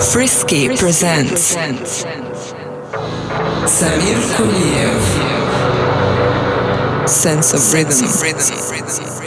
Frisky presents Samir Kuliev. Sense of Rhythm. sense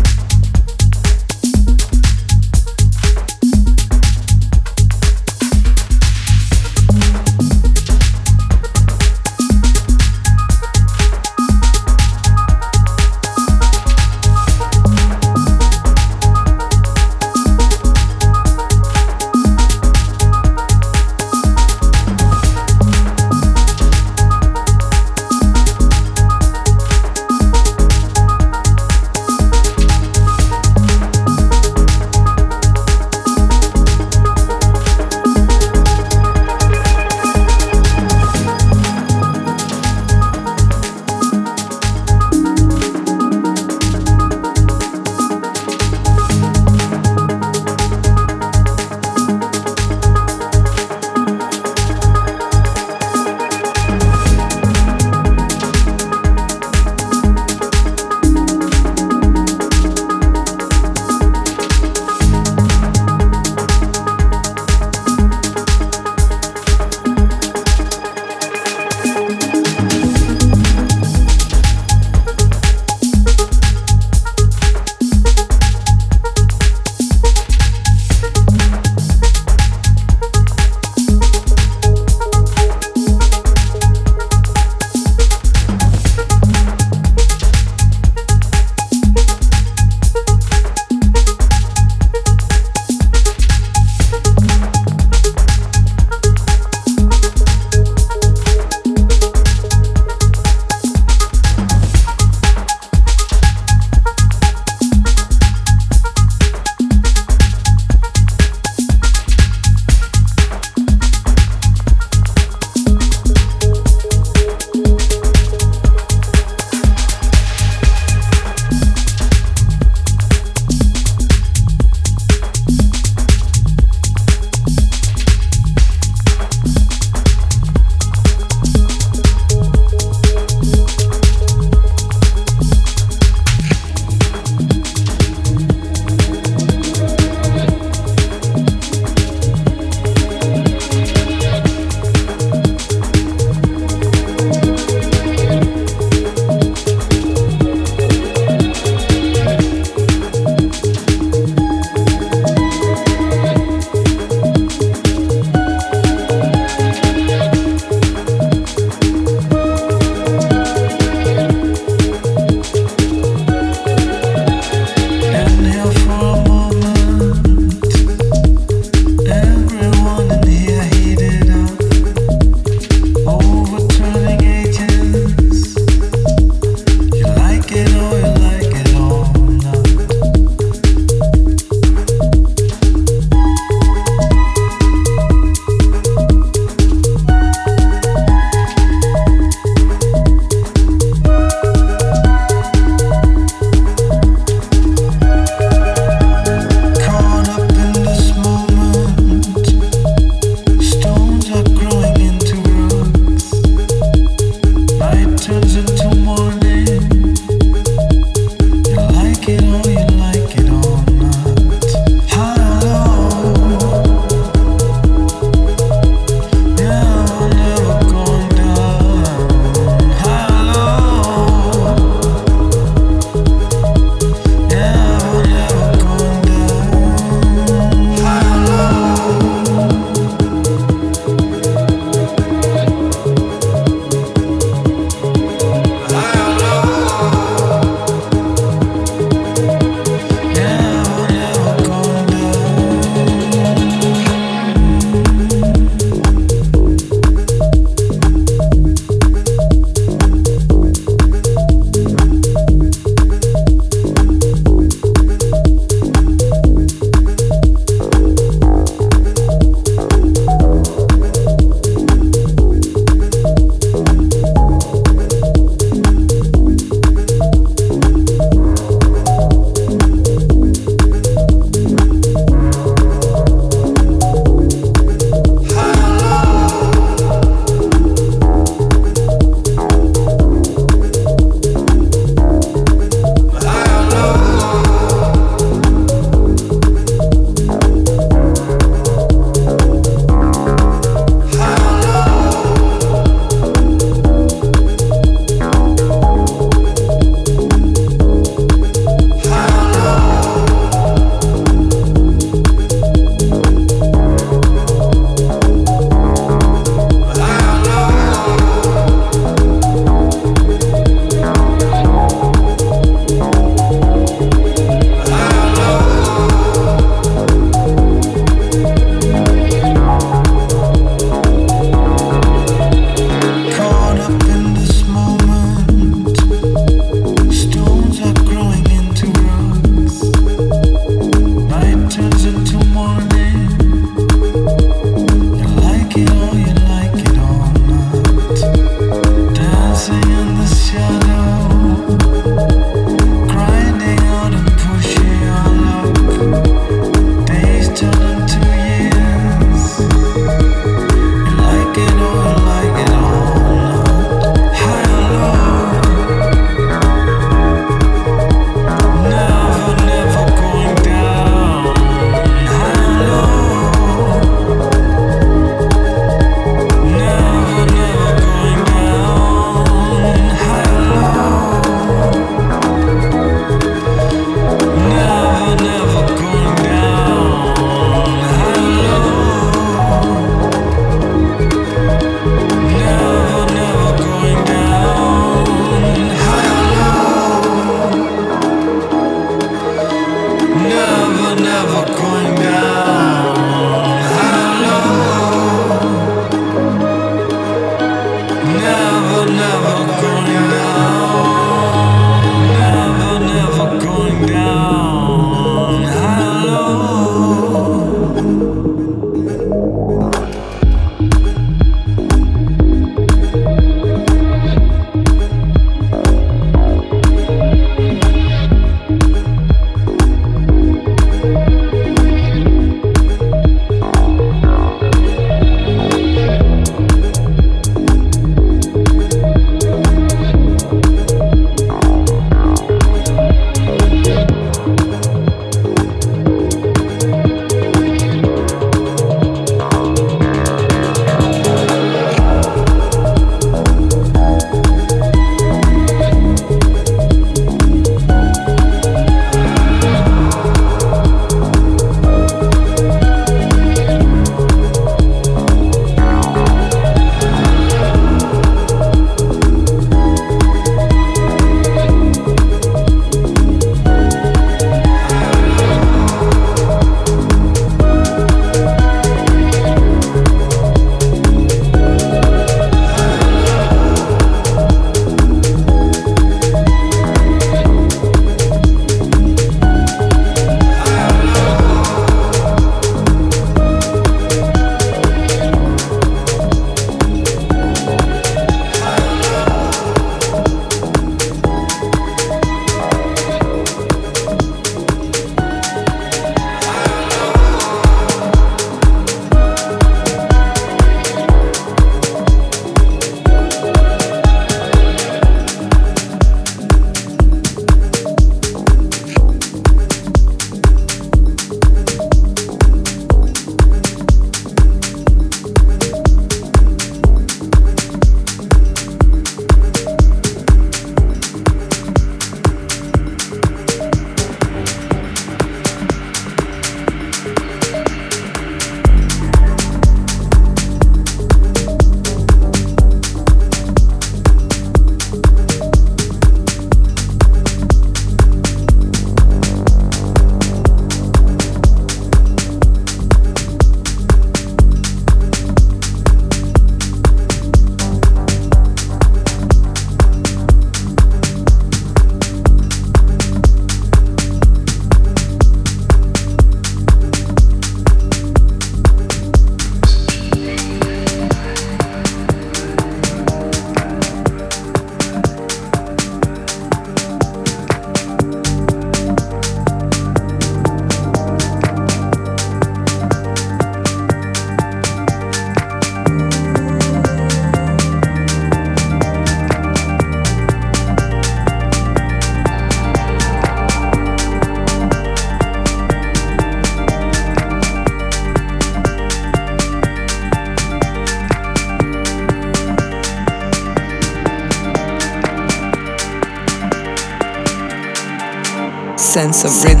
sense of rhythm.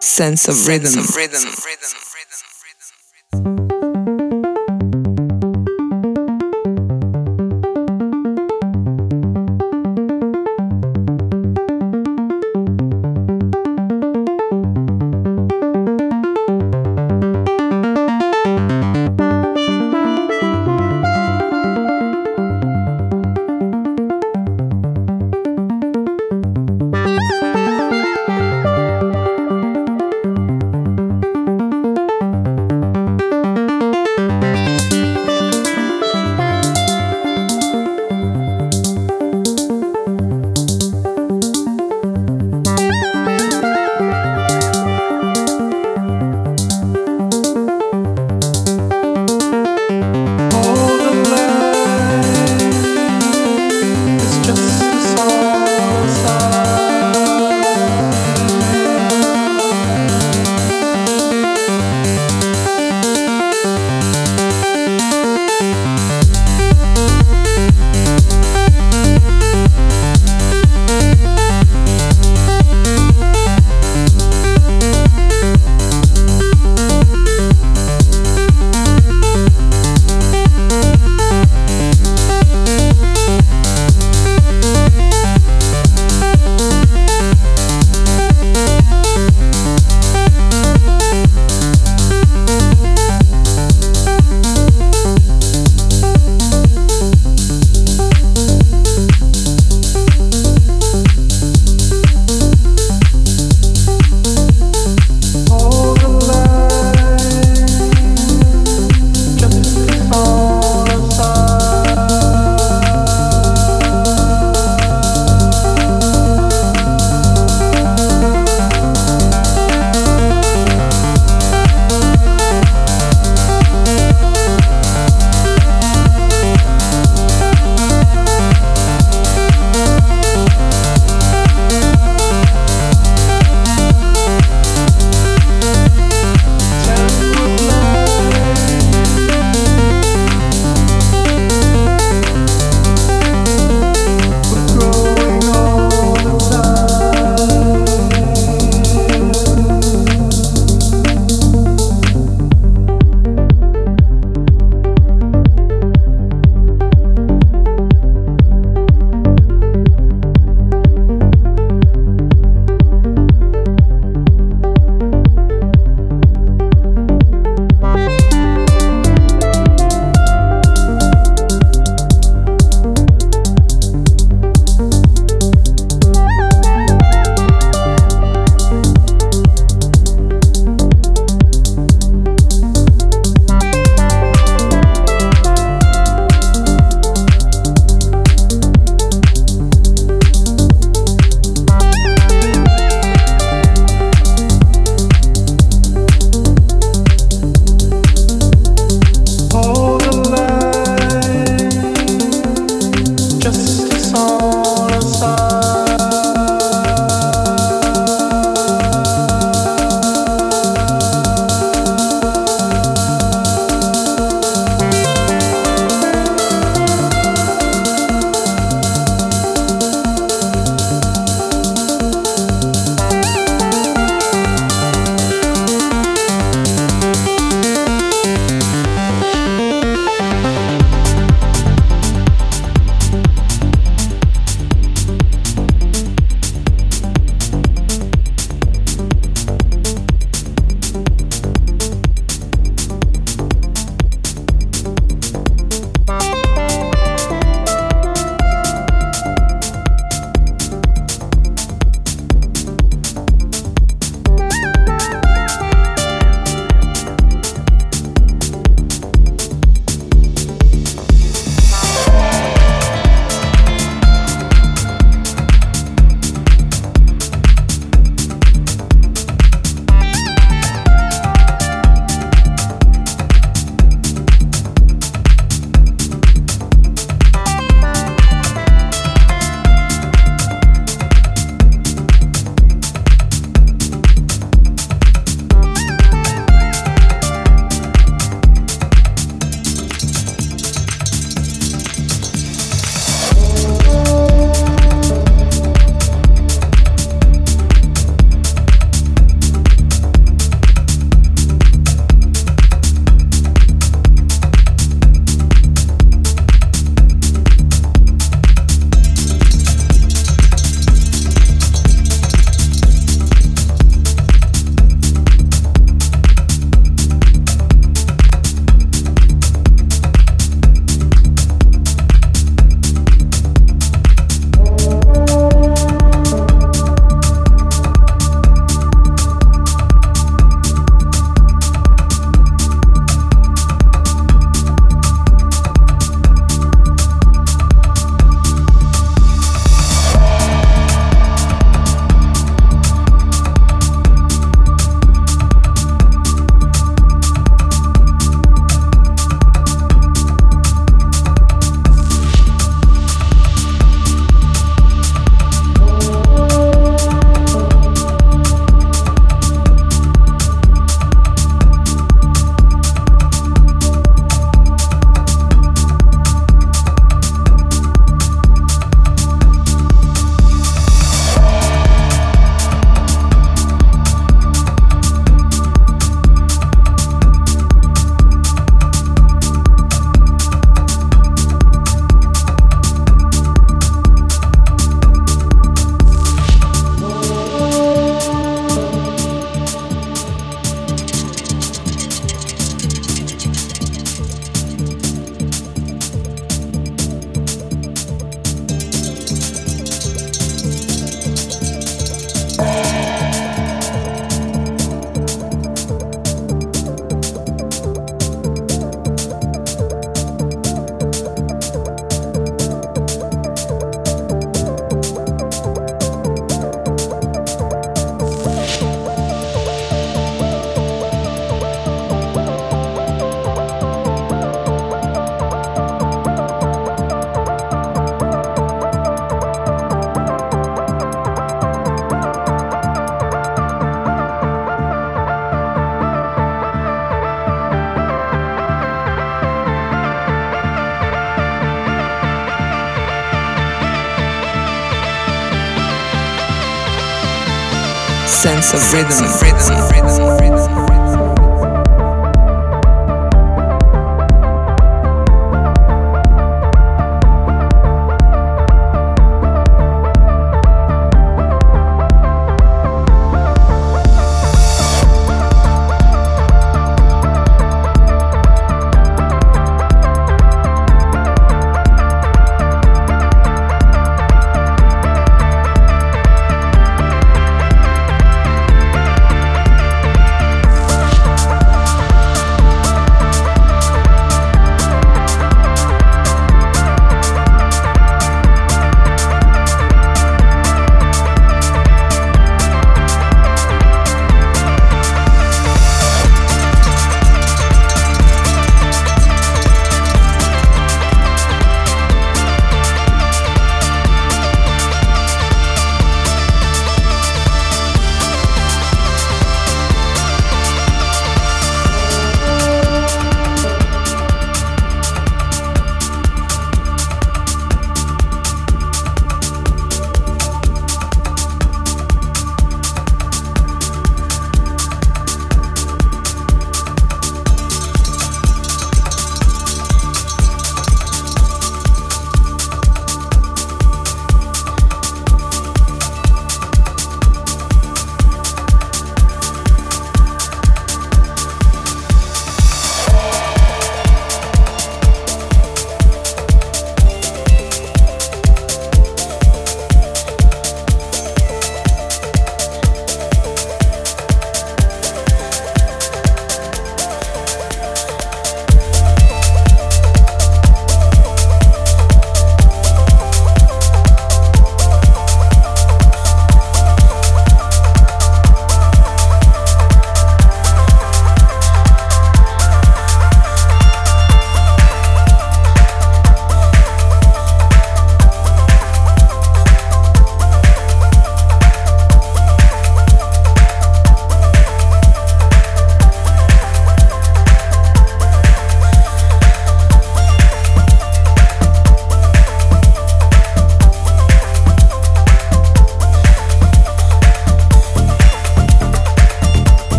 Sense of rhythm. Sense of rhythm. Rhythm, rhythm, rhythm.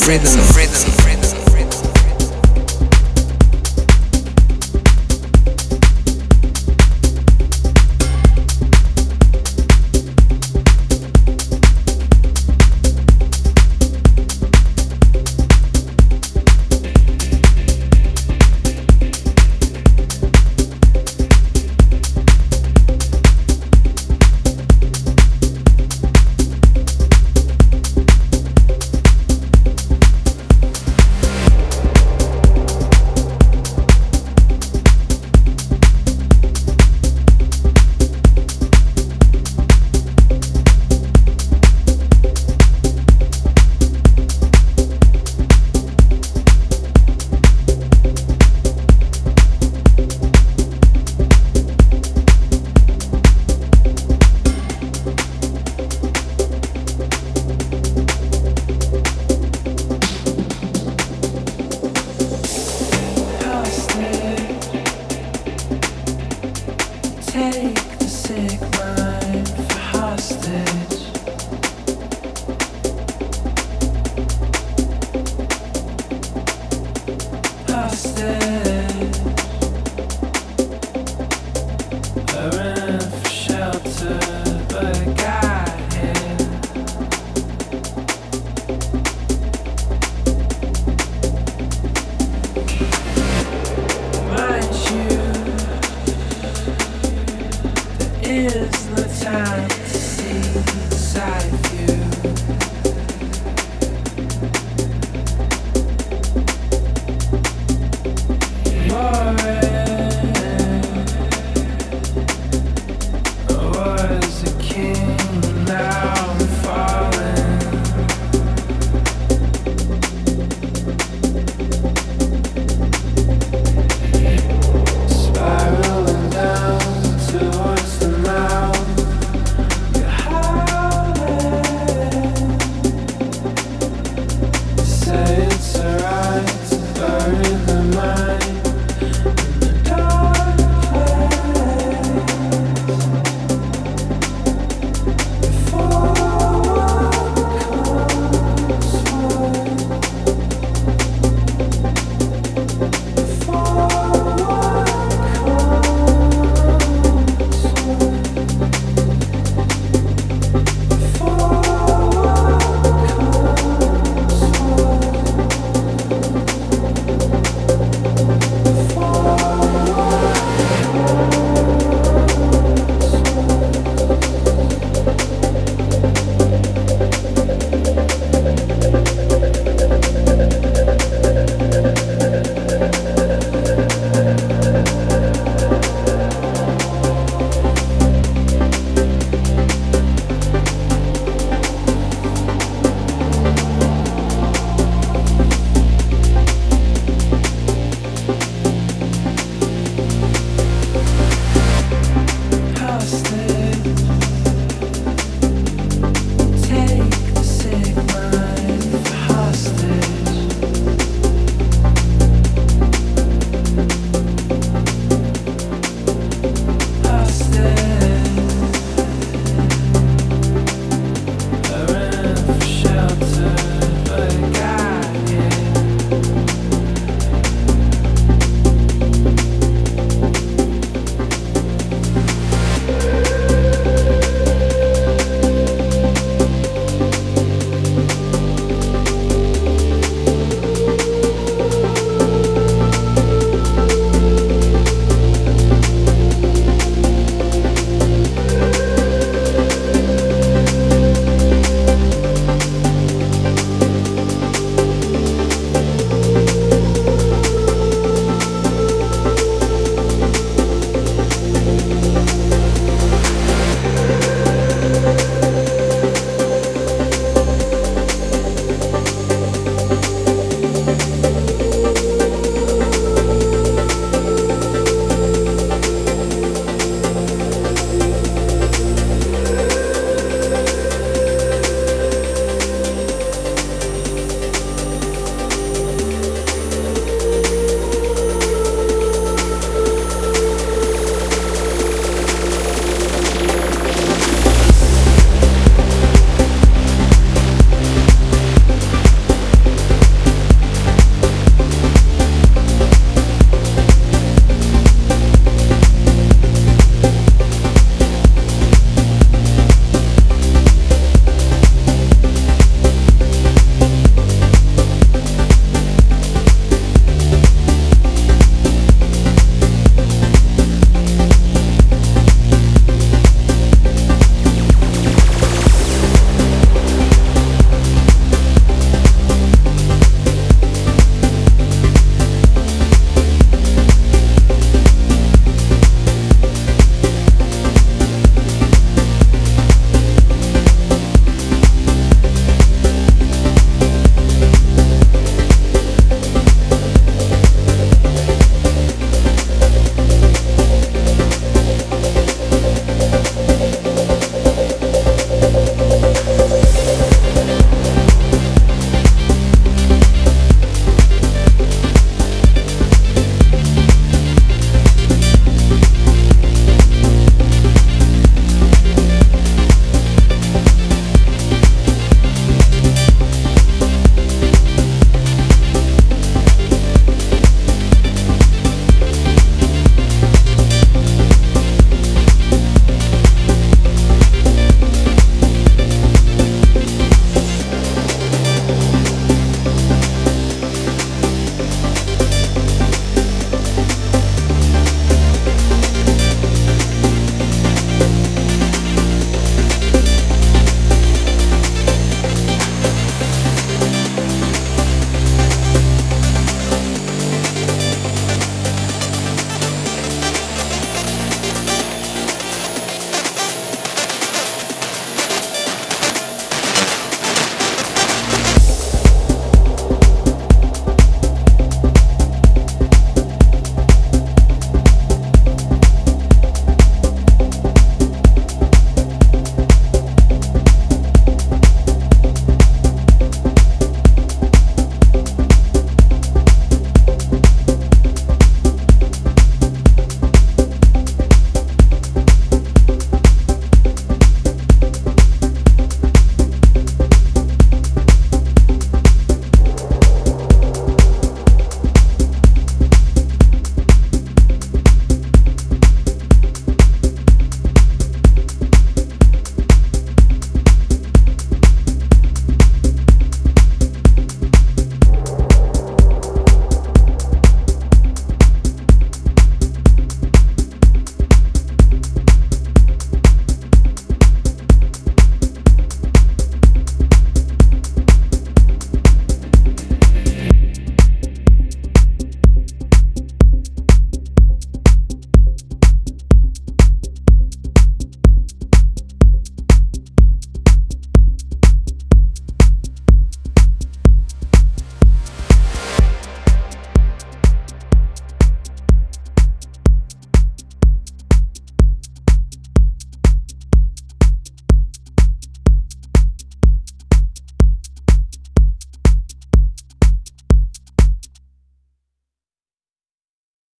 Rhythm. take the sick mind for hostage.